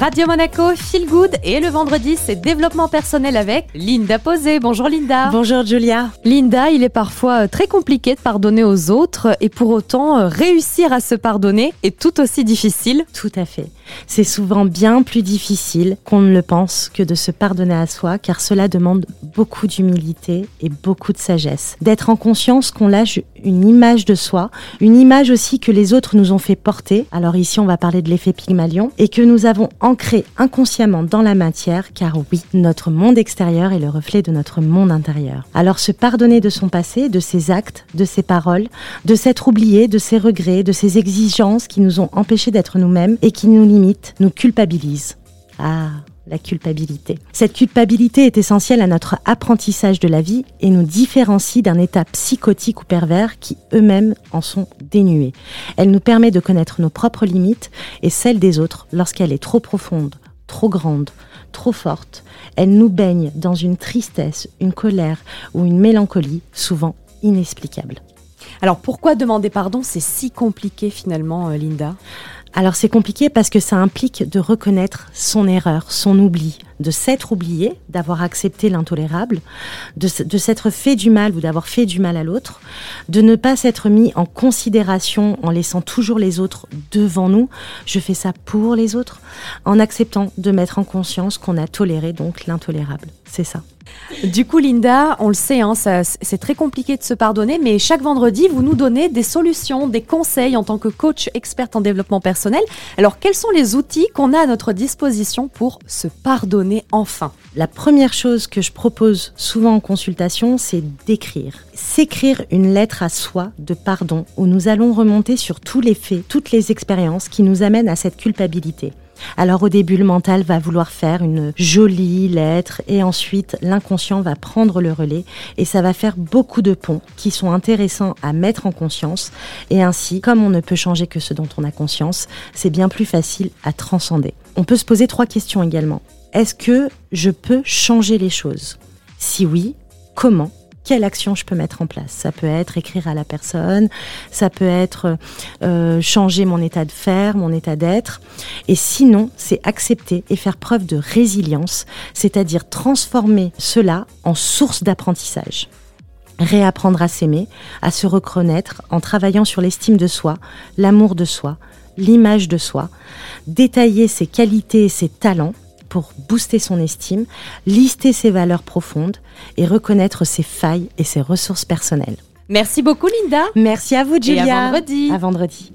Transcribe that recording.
Radio Monaco, Feel Good et le vendredi, c'est développement personnel avec Linda Posé. Bonjour Linda. Bonjour Julia. Linda, il est parfois euh, très compliqué de pardonner aux autres et pour autant, euh, réussir à se pardonner est tout aussi difficile. Tout à fait. C'est souvent bien plus difficile qu'on ne le pense que de se pardonner à soi car cela demande beaucoup d'humilité et beaucoup de sagesse. D'être en conscience qu'on lâche une image de soi, une image aussi que les autres nous ont fait porter. Alors ici, on va parler de l'effet Pygmalion et que nous avons ancré inconsciemment dans la matière, car oui, notre monde extérieur est le reflet de notre monde intérieur. Alors se pardonner de son passé, de ses actes, de ses paroles, de s'être oublié, de ses regrets, de ses exigences qui nous ont empêchés d'être nous-mêmes et qui nous limitent, nous culpabilisent. Ah, la culpabilité. Cette culpabilité est essentielle à notre apprentissage de la vie et nous différencie d'un état psychotique ou pervers qui eux-mêmes en sont dénués. Elle nous permet de connaître nos propres limites et celles des autres lorsqu'elle est trop profonde, trop grande, trop forte. Elle nous baigne dans une tristesse, une colère ou une mélancolie souvent inexplicable. Alors pourquoi demander pardon, c'est si compliqué finalement, euh, Linda alors c'est compliqué parce que ça implique de reconnaître son erreur, son oubli, de s'être oublié, d'avoir accepté l'intolérable, de, s'être fait du mal ou d'avoir fait du mal à l'autre, de ne pas s'être mis en considération en laissant toujours les autres devant nous. Je fais ça pour les autres, en acceptant de mettre en conscience qu'on a toléré donc l'intolérable. C'est ça. Du coup, Linda, on le sait, hein, c'est très compliqué de se pardonner, mais chaque vendredi, vous nous donnez des solutions, des conseils en tant que coach experte en développement personnel. Alors, quels sont les outils qu'on a à notre disposition pour se pardonner? Enfin La première chose que je propose souvent en consultation, c'est d'écrire. S'écrire une lettre à soi de pardon où nous allons remonter sur tous les faits, toutes les expériences qui nous amènent à cette culpabilité. Alors au début, le mental va vouloir faire une jolie lettre et ensuite l'inconscient va prendre le relais et ça va faire beaucoup de ponts qui sont intéressants à mettre en conscience et ainsi, comme on ne peut changer que ce dont on a conscience, c'est bien plus facile à transcender. On peut se poser trois questions également. Est-ce que je peux changer les choses? Si oui, comment? Quelle action je peux mettre en place? Ça peut être écrire à la personne, ça peut être euh, changer mon état de faire, mon état d'être. Et sinon, c'est accepter et faire preuve de résilience, c'est-à-dire transformer cela en source d'apprentissage réapprendre à s'aimer, à se reconnaître en travaillant sur l'estime de soi, l'amour de soi, l'image de soi, détailler ses qualités et ses talents pour booster son estime, lister ses valeurs profondes et reconnaître ses failles et ses ressources personnelles. Merci beaucoup Linda. Merci à vous Julia. Et à vendredi. À vendredi.